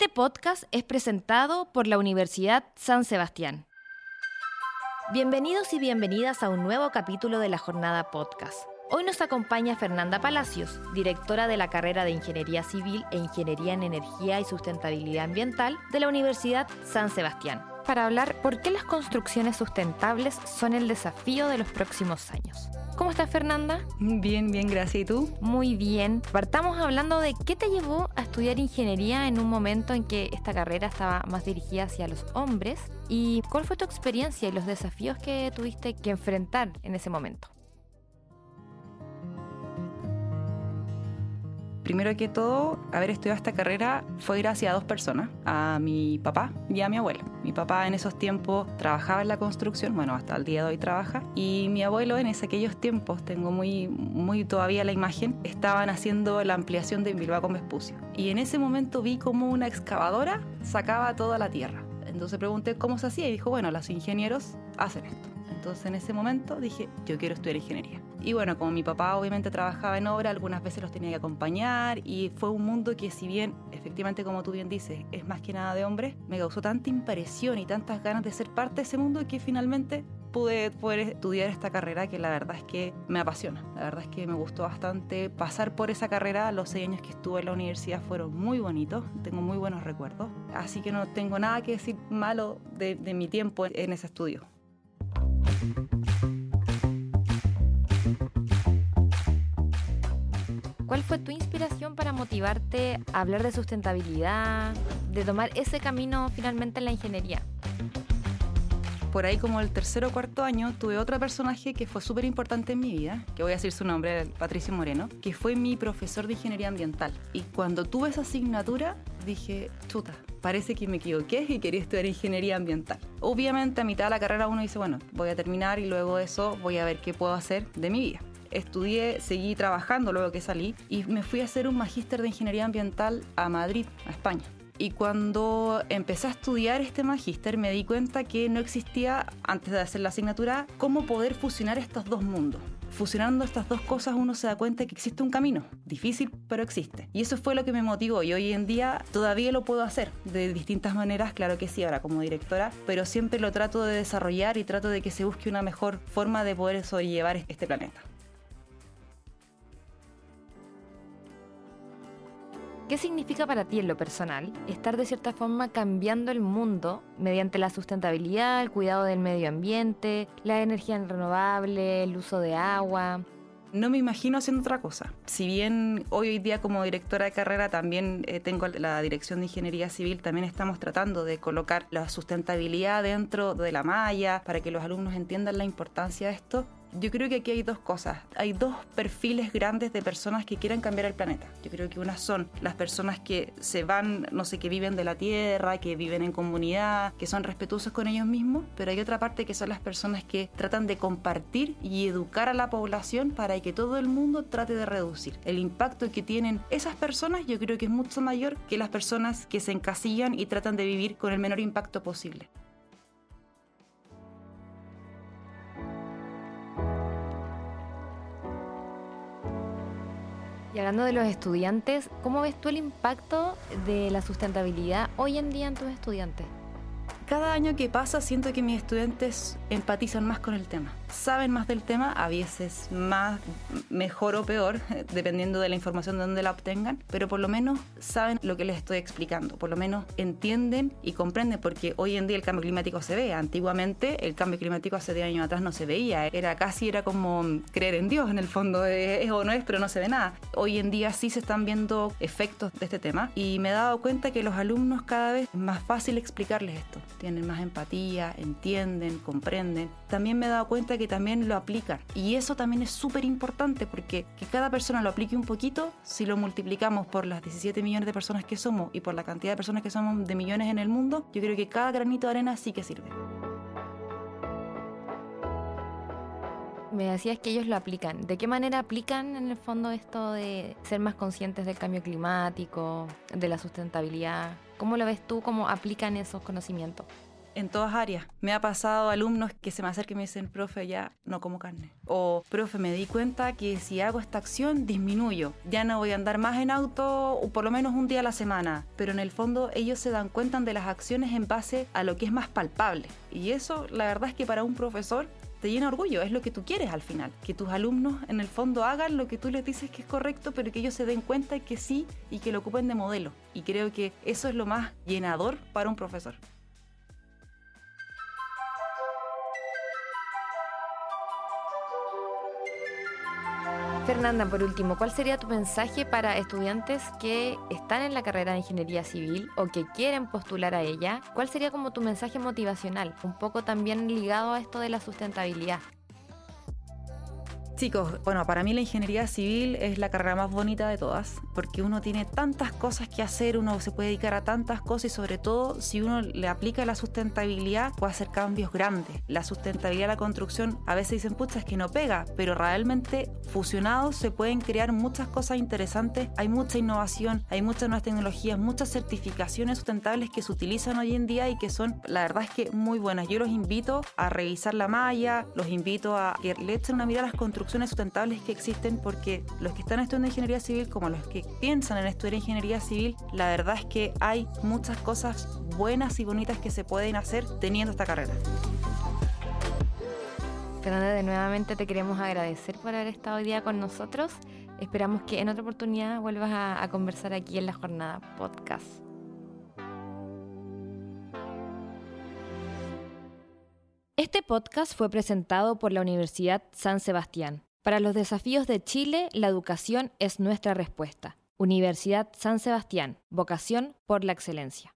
Este podcast es presentado por la Universidad San Sebastián. Bienvenidos y bienvenidas a un nuevo capítulo de la Jornada Podcast. Hoy nos acompaña Fernanda Palacios, directora de la carrera de Ingeniería Civil e Ingeniería en Energía y Sustentabilidad Ambiental de la Universidad San Sebastián, para hablar por qué las construcciones sustentables son el desafío de los próximos años. ¿Cómo estás, Fernanda? Bien, bien, gracias. ¿Y tú? Muy bien. Partamos hablando de qué te llevó a estudiar ingeniería en un momento en que esta carrera estaba más dirigida hacia los hombres y cuál fue tu experiencia y los desafíos que tuviste que enfrentar en ese momento. Primero que todo, haber estudiado esta carrera fue gracias a dos personas, a mi papá y a mi abuelo. Mi papá en esos tiempos trabajaba en la construcción, bueno, hasta el día de hoy trabaja, y mi abuelo en aquellos tiempos, tengo muy, muy todavía la imagen, estaban haciendo la ampliación de Bilbao con Vespucio. Y en ese momento vi como una excavadora sacaba toda la tierra. Entonces pregunté cómo se hacía y dijo, bueno, los ingenieros hacen esto. Entonces en ese momento dije, yo quiero estudiar ingeniería. Y bueno, como mi papá obviamente trabajaba en obra, algunas veces los tenía que acompañar y fue un mundo que si bien efectivamente como tú bien dices, es más que nada de hombres, me causó tanta impresión y tantas ganas de ser parte de ese mundo que finalmente pude poder estudiar esta carrera que la verdad es que me apasiona. La verdad es que me gustó bastante pasar por esa carrera. Los seis años que estuve en la universidad fueron muy bonitos, tengo muy buenos recuerdos. Así que no tengo nada que decir malo de, de mi tiempo en ese estudio. ¿Cuál fue tu inspiración para motivarte a hablar de sustentabilidad, de tomar ese camino finalmente en la ingeniería? Por ahí como el tercer o cuarto año tuve otro personaje que fue súper importante en mi vida, que voy a decir su nombre, Patricio Moreno, que fue mi profesor de ingeniería ambiental. Y cuando tuve esa asignatura dije, chuta, parece que me equivoqué y quería estudiar ingeniería ambiental. Obviamente a mitad de la carrera uno dice, bueno, voy a terminar y luego de eso voy a ver qué puedo hacer de mi vida estudié, seguí trabajando luego que salí y me fui a hacer un magíster de ingeniería ambiental a Madrid, a España. Y cuando empecé a estudiar este magíster me di cuenta que no existía, antes de hacer la asignatura, cómo poder fusionar estos dos mundos. Fusionando estas dos cosas uno se da cuenta que existe un camino, difícil pero existe. Y eso fue lo que me motivó y hoy en día todavía lo puedo hacer de distintas maneras, claro que sí, ahora como directora, pero siempre lo trato de desarrollar y trato de que se busque una mejor forma de poder sobrellevar este planeta. ¿Qué significa para ti en lo personal estar de cierta forma cambiando el mundo mediante la sustentabilidad, el cuidado del medio ambiente, la energía renovable, el uso de agua? no me imagino haciendo otra cosa. Si bien hoy día como directora de carrera también eh, tengo la dirección de ingeniería civil, también estamos tratando de colocar la sustentabilidad dentro de la malla para que los alumnos entiendan la importancia de esto. Yo creo que aquí hay dos cosas. Hay dos perfiles grandes de personas que quieren cambiar el planeta. Yo creo que unas son las personas que se van, no sé, que viven de la tierra, que viven en comunidad, que son respetuosos con ellos mismos, pero hay otra parte que son las personas que tratan de compartir y educar a la población para que todo el mundo trate de reducir. El impacto que tienen esas personas yo creo que es mucho mayor que las personas que se encasillan y tratan de vivir con el menor impacto posible. Y hablando de los estudiantes, ¿cómo ves tú el impacto de la sustentabilidad hoy en día en tus estudiantes? Cada año que pasa siento que mis estudiantes empatizan más con el tema saben más del tema, a veces más, mejor o peor, dependiendo de la información de donde la obtengan, pero por lo menos saben lo que les estoy explicando, por lo menos entienden y comprenden, porque hoy en día el cambio climático se ve. Antiguamente el cambio climático hace 10 años atrás no se veía, era casi era como creer en Dios en el fondo, es o no es, pero no se ve nada. Hoy en día sí se están viendo efectos de este tema y me he dado cuenta que los alumnos cada vez es más fácil explicarles esto, tienen más empatía, entienden, comprenden. También me he dado cuenta que también lo aplican. Y eso también es súper importante porque que cada persona lo aplique un poquito, si lo multiplicamos por las 17 millones de personas que somos y por la cantidad de personas que somos de millones en el mundo, yo creo que cada granito de arena sí que sirve. Me decías que ellos lo aplican. ¿De qué manera aplican en el fondo esto de ser más conscientes del cambio climático, de la sustentabilidad? ¿Cómo lo ves tú? ¿Cómo aplican esos conocimientos? en todas áreas. Me ha pasado alumnos que se me acercan y me dicen, profe, ya no como carne. O, profe, me di cuenta que si hago esta acción disminuyo. Ya no voy a andar más en auto o por lo menos un día a la semana. Pero en el fondo ellos se dan cuenta de las acciones en base a lo que es más palpable. Y eso, la verdad es que para un profesor te llena orgullo, es lo que tú quieres al final, que tus alumnos en el fondo hagan lo que tú les dices que es correcto, pero que ellos se den cuenta que sí y que lo ocupen de modelo. Y creo que eso es lo más llenador para un profesor. Fernanda, por último, ¿cuál sería tu mensaje para estudiantes que están en la carrera de ingeniería civil o que quieren postular a ella? ¿Cuál sería como tu mensaje motivacional? Un poco también ligado a esto de la sustentabilidad. Chicos, bueno, para mí la ingeniería civil es la carrera más bonita de todas, porque uno tiene tantas cosas que hacer, uno se puede dedicar a tantas cosas y sobre todo si uno le aplica la sustentabilidad puede hacer cambios grandes. La sustentabilidad de la construcción a veces dicen, pucha, es que no pega, pero realmente fusionados se pueden crear muchas cosas interesantes, hay mucha innovación, hay muchas nuevas tecnologías, muchas certificaciones sustentables que se utilizan hoy en día y que son, la verdad es que muy buenas. Yo los invito a revisar la malla, los invito a que le echen una mirada a las construcciones sustentables que existen porque los que están estudiando ingeniería civil como los que piensan en estudiar ingeniería civil, la verdad es que hay muchas cosas buenas y bonitas que se pueden hacer teniendo esta carrera. Fernanda, de nuevamente te queremos agradecer por haber estado hoy día con nosotros. Esperamos que en otra oportunidad vuelvas a, a conversar aquí en la jornada podcast. Este podcast fue presentado por la Universidad San Sebastián. Para los desafíos de Chile, la educación es nuestra respuesta. Universidad San Sebastián, vocación por la excelencia.